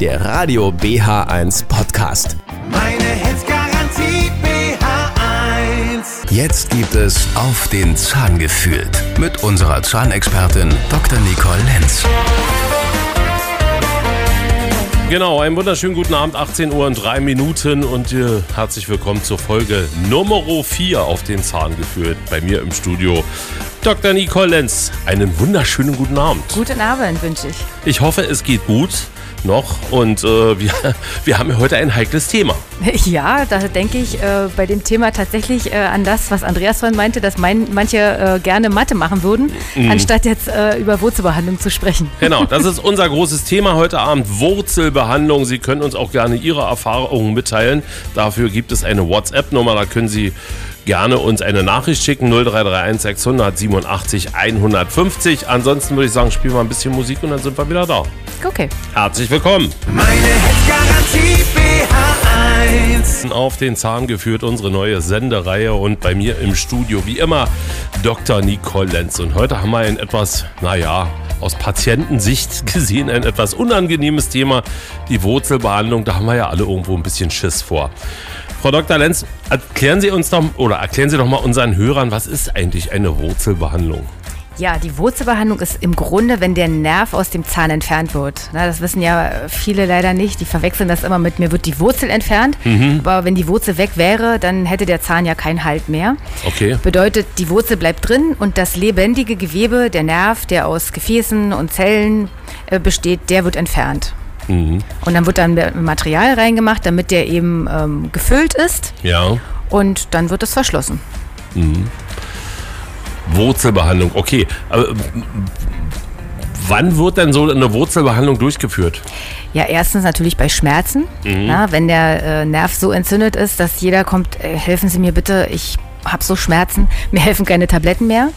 der Radio BH1 Podcast. Meine Hits Garantie BH1. Jetzt gibt es auf den Zahn gefühlt mit unserer Zahnexpertin Dr. Nicole Lenz. Genau, einen wunderschönen guten Abend, 18 Uhr und 3 Minuten und äh, herzlich willkommen zur Folge Nummer 4 auf den Zahn geführt. Bei mir im Studio Dr. Nicole Lenz. Einen wunderschönen guten Abend. Guten Abend wünsche ich. Ich hoffe, es geht gut noch und äh, wir, wir haben heute ein heikles Thema. Ja, da denke ich äh, bei dem Thema tatsächlich äh, an das, was Andreas vorhin meinte, dass mein, manche äh, gerne Mathe machen würden, Mhm. anstatt jetzt äh, über Wurzelbehandlung zu sprechen. Genau, das ist unser großes Thema heute Abend, Wurzelbehandlung. Sie können uns auch gerne Ihre Erfahrungen mitteilen. Dafür gibt es eine WhatsApp-Nummer, da können Sie gerne uns eine Nachricht schicken, 0331 600 87 150. Ansonsten würde ich sagen, spielen wir ein bisschen Musik und dann sind wir wieder da. Okay. Herzlich willkommen. Meine Hits Garantie BH1. Auf den Zahn geführt unsere neue Sendereihe und bei mir im Studio wie immer Dr. Nicole Lenz. Und heute haben wir ein etwas, naja, aus Patientensicht gesehen ein etwas unangenehmes Thema, die Wurzelbehandlung. Da haben wir ja alle irgendwo ein bisschen Schiss vor. Frau Dr. Lenz, erklären Sie uns doch oder erklären Sie doch mal unseren Hörern, was ist eigentlich eine Wurzelbehandlung? Ja, die Wurzelbehandlung ist im Grunde, wenn der Nerv aus dem Zahn entfernt wird. Na, das wissen ja viele leider nicht. Die verwechseln das immer mit, mir wird die Wurzel entfernt. Mhm. Aber wenn die Wurzel weg wäre, dann hätte der Zahn ja keinen Halt mehr. Okay. Bedeutet, die Wurzel bleibt drin und das lebendige Gewebe, der Nerv, der aus Gefäßen und Zellen äh, besteht, der wird entfernt. Mhm. Und dann wird dann Material reingemacht, damit der eben ähm, gefüllt ist Ja. und dann wird es verschlossen. Wurzelbehandlung, okay. Aber, wann wird denn so eine Wurzelbehandlung durchgeführt? Ja, erstens natürlich bei Schmerzen. Na, wenn der äh, Nerv so entzündet ist, dass jeder kommt, äh, helfen Sie mir bitte, ich habe so Schmerzen, mir helfen keine Tabletten mehr.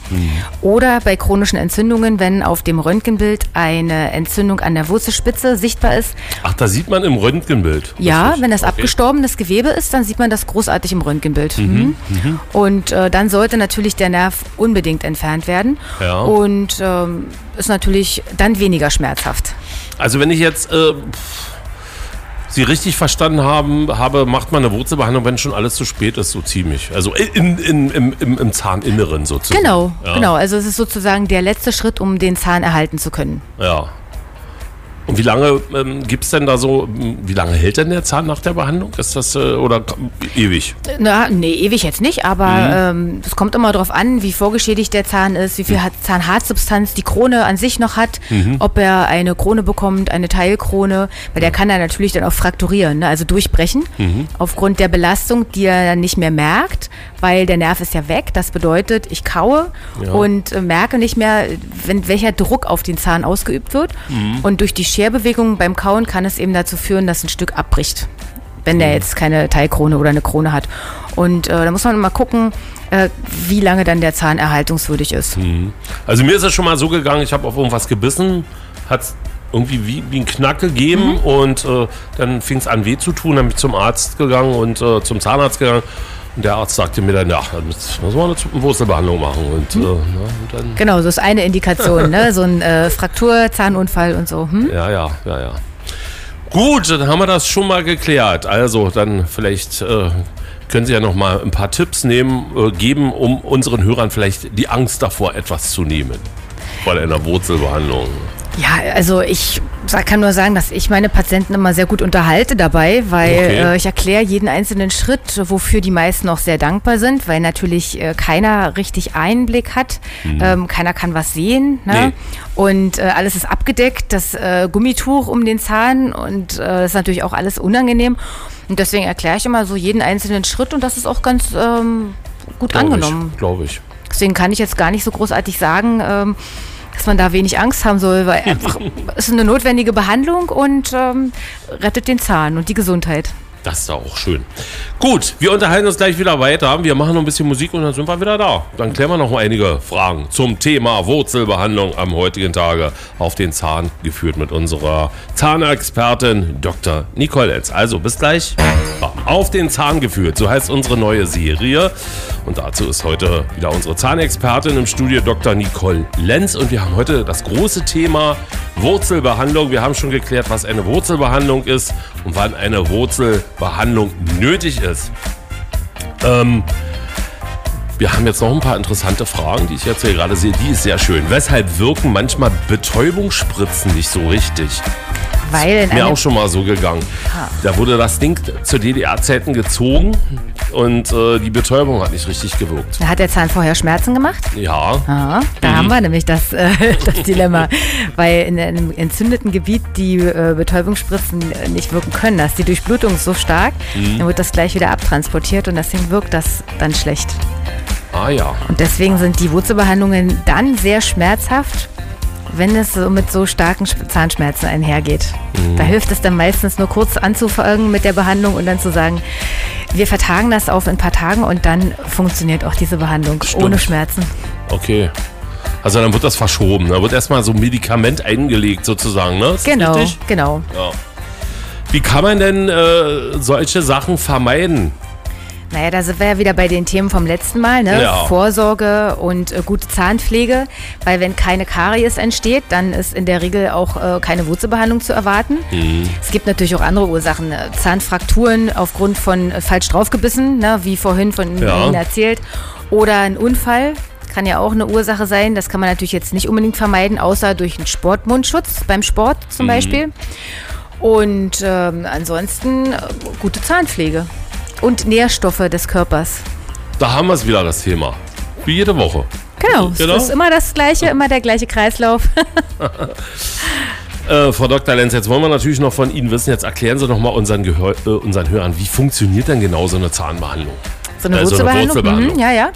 Oder bei chronischen Entzündungen, wenn auf dem Röntgenbild eine Entzündung an der Wurzelspitze sichtbar ist. Ach, da sieht man im Röntgenbild. Ja, Richtig. wenn das Okay. abgestorbenes Gewebe ist, dann sieht man das großartig im Röntgenbild. Mhm. Und äh, dann sollte natürlich der Nerv unbedingt entfernt werden. Ja. Und ähm, ist natürlich dann weniger schmerzhaft. Also wenn ich jetzt äh, pff, Sie richtig verstanden haben, habe, macht man eine Wurzelbehandlung, wenn schon alles zu spät ist, so ziemlich. Also in, in, im, im, im Zahninneren sozusagen. Genau, ja. genau. Also es ist sozusagen der letzte Schritt, um den Zahn erhalten zu können. Ja. Und wie lange ähm, gibt es denn da so, m, wie lange hält denn der Zahn nach der Behandlung? Ist das, äh, oder ewig? Na, nee, ewig jetzt nicht, aber ähm, es kommt immer darauf an, wie vorgeschädigt der Zahn ist, wie viel hat Zahnhartsubstanz die Krone an sich noch hat, ob er eine Krone bekommt, eine Teilkrone, weil der kann er natürlich dann auch frakturieren, ne? also durchbrechen, aufgrund der Belastung, die er dann nicht mehr merkt, weil der Nerv ist ja weg. Das bedeutet, ich kaue Ja. und äh, merke nicht mehr, wenn, welcher Druck auf den Zahn ausgeübt wird. Und durch die Scherbewegung beim Kauen kann es eben dazu führen, dass ein Stück abbricht wenn der jetzt keine Teilkrone oder eine Krone hat. Und äh, da muss man mal gucken, äh, wie lange dann der Zahn erhaltungswürdig ist. Also mir ist es schon mal so gegangen, ich habe auf irgendwas gebissen, hat es irgendwie wie, wie ein Knack gegeben und äh, dann fing es an weh zu tun, dann bin ich zum Arzt gegangen und äh, zum Zahnarzt gegangen. Der Arzt sagte mir dann, ja, dann muss man eine Wurzelbehandlung machen. Und, äh, na, und Genau, so ist eine Indikation, ne? so ein äh, Fraktur, Zahnunfall und so. Hm? ja, ja, ja, ja. Gut, dann haben wir das schon mal geklärt. Also dann vielleicht äh, können Sie ja noch mal ein paar Tipps nehmen, äh, geben, um unseren Hörern vielleicht die Angst davor etwas zu nehmen. Vor einer Wurzelbehandlung. Ja, also ich kann nur sagen, dass ich meine Patienten immer sehr gut unterhalte dabei, weil Okay. äh, ich erkläre jeden einzelnen Schritt, wofür die meisten auch sehr dankbar sind, weil natürlich äh, keiner richtig Einblick hat, ähm, keiner kann was sehen ne? Nee. und äh, alles ist abgedeckt, das äh, Gummituch um den Zahn und äh, das ist natürlich auch alles unangenehm und deswegen erkläre ich immer so jeden einzelnen Schritt und das ist auch ganz ähm, gut Glaub angenommen. Glaube ich. Deswegen kann ich jetzt gar nicht so großartig sagen, ähm, dass man da wenig Angst haben soll, weil einfach es ist eine notwendige Behandlung und ähm, rettet den Zahn und die Gesundheit. Das ist auch schön. Gut, wir unterhalten uns gleich wieder weiter. Wir machen noch ein bisschen Musik und dann sind wir wieder da. Dann klären wir noch einige Fragen zum Thema Wurzelbehandlung am heutigen Tage auf den Zahn geführt mit unserer Zahnexpertin Dr. Nicole Etz. Also bis gleich. Auf den Zahn geführt, so heißt unsere neue Serie. Und dazu ist heute wieder unsere Zahnexpertin im Studio Dr. Nicole Lenz. Und wir haben heute das große Thema Wurzelbehandlung. Wir haben schon geklärt, was eine Wurzelbehandlung ist und wann eine Wurzelbehandlung nötig ist. Ähm, wir haben jetzt noch ein paar interessante Fragen, die ich jetzt hier gerade sehe. Die ist sehr schön. Weshalb wirken manchmal Betäubungsspritzen nicht so richtig? Weil Mir auch schon mal so gegangen. Ah. Da wurde das Ding zu DDR-Zeiten gezogen und äh, die Betäubung hat nicht richtig gewirkt. hat der Zahn vorher Schmerzen gemacht? Ja, Aha, da Mhm. haben wir nämlich das, äh, das Dilemma. Weil in einem entzündeten Gebiet die äh, Betäubungsspritzen äh, nicht wirken können. Da ist die Durchblutung so stark, Mhm. dann wird das gleich wieder abtransportiert und deswegen wirkt das dann schlecht. ah ja. Und deswegen sind die Wurzelbehandlungen dann sehr schmerzhaft, wenn es so mit so starken Sch- Zahnschmerzen einhergeht. Mhm. Da hilft es dann meistens nur kurz anzufangen mit der Behandlung und dann zu sagen, wir vertagen das auf ein paar Tagen und dann funktioniert auch diese Behandlung Stimmt. ohne Schmerzen. Okay. Also dann wird das verschoben. Da wird erstmal so ein Medikament eingelegt sozusagen, ne? Ist Genau, genau. Ja. Wie kann man denn äh, solche Sachen vermeiden? Naja, da sind wir ja wieder bei den Themen vom letzten Mal, ne? Ja. Vorsorge und äh, gute Zahnpflege, weil wenn keine Karies entsteht, dann ist in der Regel auch äh, keine Wurzelbehandlung zu erwarten. Es gibt natürlich auch andere Ursachen, äh, Zahnfrakturen aufgrund von äh, falsch draufgebissen, ne? wie vorhin von Ja. Ihnen erzählt, oder ein Unfall. Kann ja auch eine Ursache sein. Das kann man natürlich jetzt nicht unbedingt vermeiden, außer durch einen Sportmundschutz beim Sport zum Beispiel. Und ähm, ansonsten äh, gute Zahnpflege und Nährstoffe des Körpers. Da haben wir es wieder, das Thema. Wie jede Woche. Genau, Genau. es ist immer das gleiche, immer der gleiche Kreislauf. Äh, Frau Dr. Lenz, jetzt wollen wir natürlich noch von Ihnen wissen, jetzt erklären Sie doch mal unseren, Gehör, äh, unseren Hörern, wie funktioniert denn genau so eine Zahnbehandlung? So eine Äh, so eine Wurzelbehandlung. Mhm, ja, ja.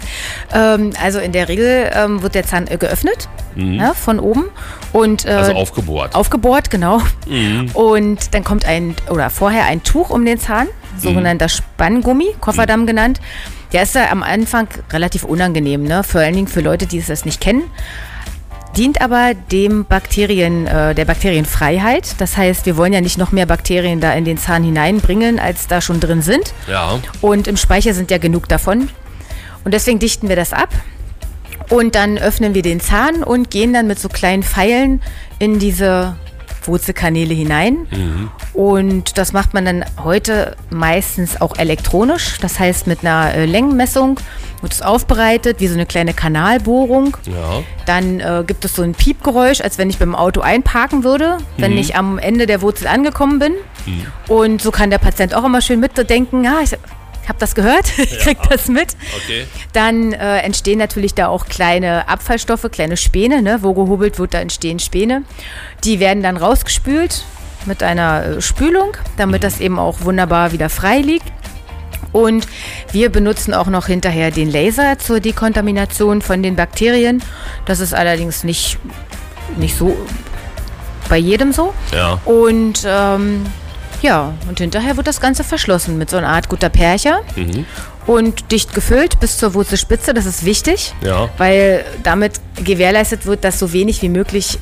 Ähm, also in der Regel ähm, wird der Zahn äh, geöffnet ja, von oben und äh, Mhm. Also aufgebohrt. aufgebohrt, genau. Mhm. Und dann kommt ein oder vorher ein Tuch um den Zahn, sogenannter Spanngummi, Kofferdamm genannt. Der ist ja am Anfang relativ unangenehm, ne? Vor allen Dingen für Leute, die es das nicht kennen. Dient aber dem Bakterien, äh, der Bakterienfreiheit. Das heißt, wir wollen ja nicht noch mehr Bakterien da in den Zahn hineinbringen, als da schon drin sind. ja. Und im Speicher sind ja genug davon. Und deswegen dichten wir das ab. Und dann öffnen wir den Zahn und gehen dann mit so kleinen Pfeilen in diese Wurzelkanäle hinein. Und das macht man dann heute meistens auch elektronisch. Das heißt, mit einer äh, Längenmessung wird es aufbereitet, wie so eine kleine Kanalbohrung. Ja. Dann äh, gibt es so ein Piepgeräusch, als wenn ich beim Auto einparken würde, wenn ich am Ende der Wurzel angekommen bin. Und so kann der Patient auch immer schön mitdenken, ja, ich, ich habe das gehört, ich krieg das mit. Okay. Dann äh, entstehen natürlich da auch kleine Abfallstoffe, kleine Späne, ne? wo gehobelt wird, da entstehen Späne. Die werden dann rausgespült mit einer äh, Spülung, damit das eben auch wunderbar wieder frei liegt. Und wir benutzen auch noch hinterher den Laser zur Dekontamination von den Bakterien. Das ist allerdings nicht, nicht so bei jedem so. Ja. Und ähm, ja, und hinterher wird das Ganze verschlossen mit so einer Art guter Percher und dicht gefüllt bis zur Wurzelspitze. Das ist wichtig, Ja. weil damit gewährleistet wird, dass so wenig wie möglich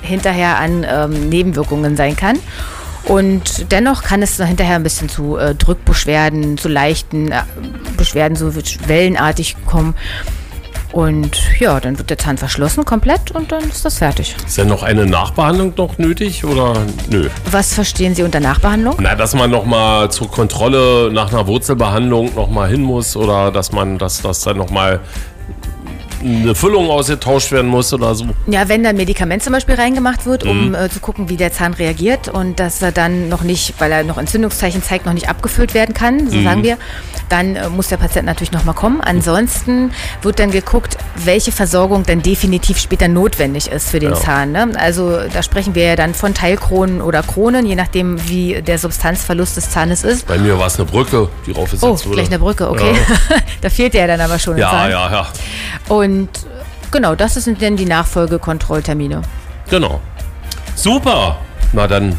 hinterher an ähm, Nebenwirkungen sein kann. Und dennoch kann es hinterher ein bisschen zu äh, Drückbeschwerden, zu leichten äh, Beschwerden, so wellenartig kommen. Und ja, dann wird der Zahn verschlossen komplett und dann ist das fertig. Ist denn noch eine Nachbehandlung noch nötig oder nö? Was verstehen Sie unter Nachbehandlung? Na, dass man nochmal zur Kontrolle nach einer Wurzelbehandlung nochmal hin muss oder dass man, dass das dann nochmal eine Füllung ausgetauscht werden muss oder so. Ja, wenn dann Medikament zum Beispiel reingemacht wird, um äh, zu gucken, wie der Zahn reagiert und dass er dann noch nicht, weil er noch Entzündungszeichen zeigt, noch nicht abgefüllt werden kann, so sagen wir, dann äh, muss der Patient natürlich nochmal kommen. Ansonsten wird dann geguckt, welche Versorgung dann definitiv später notwendig ist für den Ja. Zahn. Ne? Also da sprechen wir ja dann von Teilkronen oder Kronen, je nachdem, wie der Substanzverlust des Zahnes ist. Bei mir war es eine Brücke, die Oh, raufgesetzt wurde. gleich eine Brücke, okay. da fehlt ja dann aber schon ein Ja, Zahn. ja, ja. Und genau, das sind dann die Nachfolgekontrolltermine. Genau. Super. Na dann,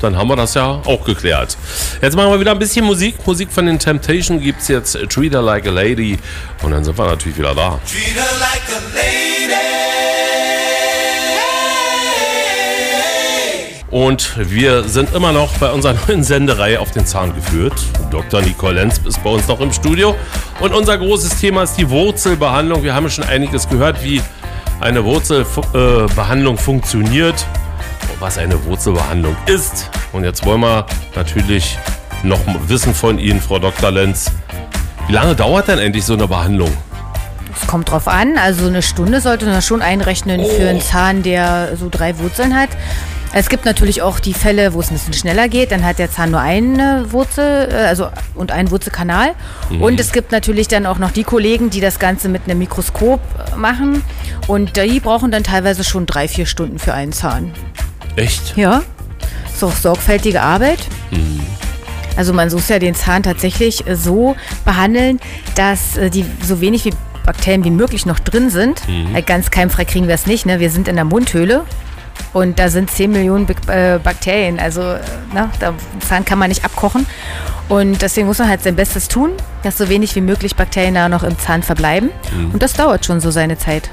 dann haben wir das ja auch geklärt. Jetzt machen wir wieder ein bisschen Musik. Musik von den Temptation gibt es jetzt Treat Her Like a Lady. Und dann sind wir natürlich wieder da. Treat her like a lady. Und wir sind immer noch bei unserer neuen Sendereihe auf den Zahn geführt. Dr. Nicole Lenz ist bei uns noch im Studio. Und unser großes Thema ist die Wurzelbehandlung. Wir haben schon einiges gehört, wie eine Wurzelbehandlung funktioniert. was eine Wurzelbehandlung ist. Und jetzt wollen wir natürlich noch wissen von Ihnen, Frau Dr. Lenz. Wie lange dauert denn endlich so eine Behandlung? Es kommt drauf an. Also eine Stunde sollte man schon einrechnen für einen Zahn, der so drei Wurzeln hat. Es gibt natürlich auch die Fälle, wo es ein bisschen schneller geht. Dann hat der Zahn nur eine Wurzel, äh, also und einen Wurzelkanal. Und es gibt natürlich dann auch noch die Kollegen, die das Ganze mit einem Mikroskop äh, machen. Und die brauchen dann teilweise schon drei, vier Stunden für einen Zahn. Echt? Ja, ist auch sorgfältige Arbeit. Also man muss ja den Zahn tatsächlich äh, so behandeln, dass die so wenig wie Bakterien wie möglich noch drin sind. Äh, Ganz keimfrei kriegen wir es nicht. Ne? Wir sind in der Mundhöhle und da sind 10 Millionen äh, Bakterien. Also äh, ne? der Zahn kann man nicht abkochen. Und deswegen muss man halt sein Bestes tun, dass so wenig wie möglich Bakterien da noch im Zahn verbleiben. Und das dauert schon so seine Zeit.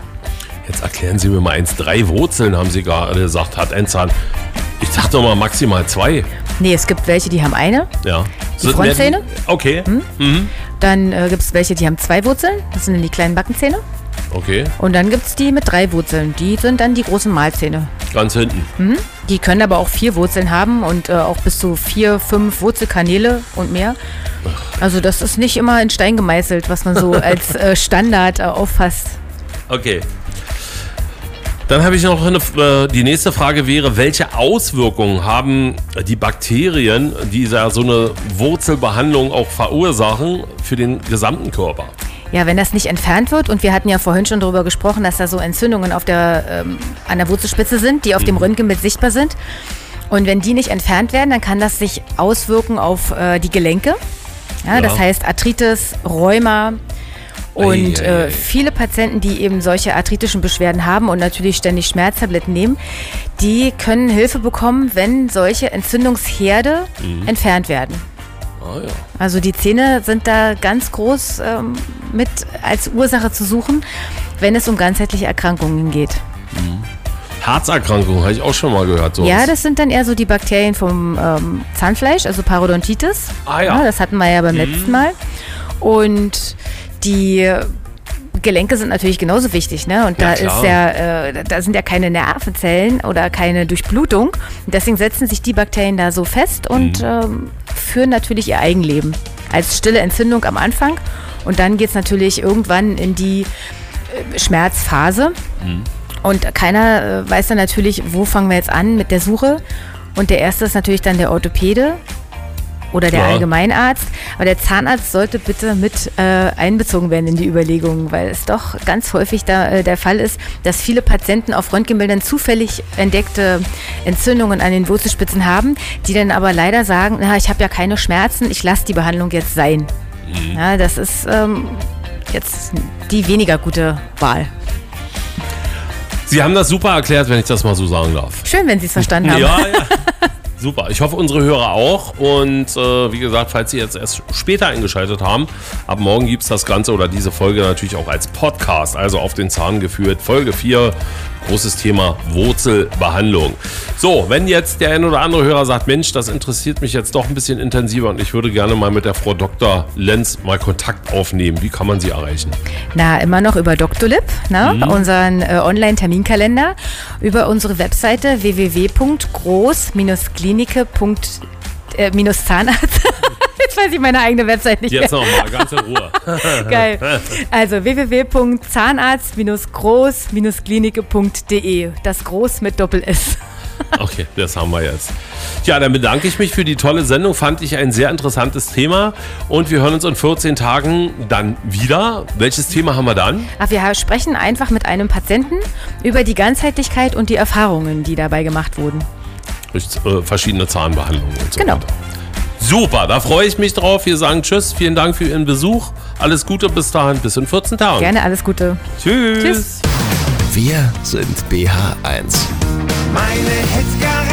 Jetzt erklären Sie mir mal eins. Drei Wurzeln haben Sie gerade gesagt, hat ein Zahn. Ich dachte doch mal maximal zwei. Nee, es gibt welche, die haben eine. Ja. Die Frontzähne? Okay. Dann äh, gibt es welche, die haben zwei Wurzeln. Das sind dann die kleinen Backenzähne. Okay. Und dann gibt es die mit drei Wurzeln. Die sind dann die großen Mahlzähne. Ganz hinten. Die können aber auch vier Wurzeln haben und äh, auch bis zu vier, fünf Wurzelkanäle und mehr. Also das ist nicht immer in Stein gemeißelt, was man so als äh, Standard äh, auffasst. Okay. Dann habe ich noch eine, äh, die nächste Frage wäre, welche Auswirkungen haben die Bakterien, die so eine Wurzelbehandlung auch verursachen, für den gesamten Körper? Ja, wenn das nicht entfernt wird, und wir hatten ja vorhin schon darüber gesprochen, dass da so Entzündungen auf der, ähm, an der Wurzelspitze sind, die auf dem Röntgenbild sichtbar sind. Und wenn die nicht entfernt werden, dann kann das sich auswirken auf äh, die Gelenke. Ja, Ja. Das heißt Arthritis, Rheuma. Und äh, viele Patienten, die eben solche arthritischen Beschwerden haben und natürlich ständig Schmerztabletten nehmen, die können Hilfe bekommen, wenn solche Entzündungsherde entfernt werden. Ah, ja. Also die Zähne sind da ganz groß ähm, mit als Ursache zu suchen, wenn es um ganzheitliche Erkrankungen geht. Herzerkrankungen habe ich auch schon mal gehört. Sowas. Ja, das sind dann eher so die Bakterien vom ähm, Zahnfleisch, also Parodontitis. Ah, ja. Das hatten wir ja beim letzten Mal. Und die Gelenke sind natürlich genauso wichtig, ne? Und Ja, da klar. ist ja, äh, da sind ja keine Nervenzellen oder keine Durchblutung. Und deswegen setzen sich die Bakterien da so fest und Mhm. ähm, führen natürlich ihr Eigenleben. Als stille Entzündung am Anfang. Und dann geht es natürlich irgendwann in die äh, Schmerzphase. Mhm. Und keiner äh, weiß dann natürlich, wo fangen wir jetzt an mit der Suche. Und der erste ist natürlich dann der Orthopäde oder der Klar. Allgemeinarzt. Aber der Zahnarzt sollte bitte mit äh, einbezogen werden in die Überlegungen, weil es doch ganz häufig da, äh, der Fall ist, dass viele Patienten auf Röntgenbildern zufällig entdeckte Entzündungen an den Wurzelspitzen haben, die dann aber leider sagen, na, ich habe ja keine Schmerzen, ich lasse die Behandlung jetzt sein. Ja, das ist ähm, jetzt die weniger gute Wahl. Sie haben das super erklärt, wenn ich das mal so sagen darf. Schön, wenn Sie es verstanden haben. Ja, ja. Super. Ich hoffe, unsere Hörer auch. Und äh, wie gesagt, falls Sie jetzt erst später eingeschaltet haben, ab morgen gibt es das Ganze oder diese Folge natürlich auch als Podcast, also auf den Zahn geführt. Folge 4, großes Thema Wurzelbehandlung. So, wenn jetzt der ein oder andere Hörer sagt, Mensch, das interessiert mich jetzt doch ein bisschen intensiver und ich würde gerne mal mit der Frau Dr. Lenz mal Kontakt aufnehmen. Wie kann man sie erreichen? Na, immer noch über Doctolib, ne? unseren äh, Online-Terminkalender, über unsere Webseite www.groß-klinike. Äh, minus Zahnarzt. Jetzt weiß ich meine eigene Website nicht Jetzt mehr. nochmal, ganz in Ruhe. Geil. Also www.zahnarzt-groß-klinike.de. Das Groß mit Doppel-S. Okay, das haben wir jetzt. Ja, dann bedanke ich mich für die tolle Sendung. Fand ich ein sehr interessantes Thema. Und wir hören uns in 14 Tagen dann wieder. Welches Thema haben wir dann? Ach, wir sprechen einfach mit einem Patienten über die Ganzheitlichkeit und die Erfahrungen, die dabei gemacht wurden. Durch äh, verschiedene Zahnbehandlungen und so Genau. weiter. Super, da freue ich mich drauf. Wir sagen Tschüss, vielen Dank für Ihren Besuch. Alles Gute bis dahin, bis in 14 Tagen. Gerne alles Gute. Tschüss. Tschüss. Wir sind BH1. Meine Hits Garantie BH1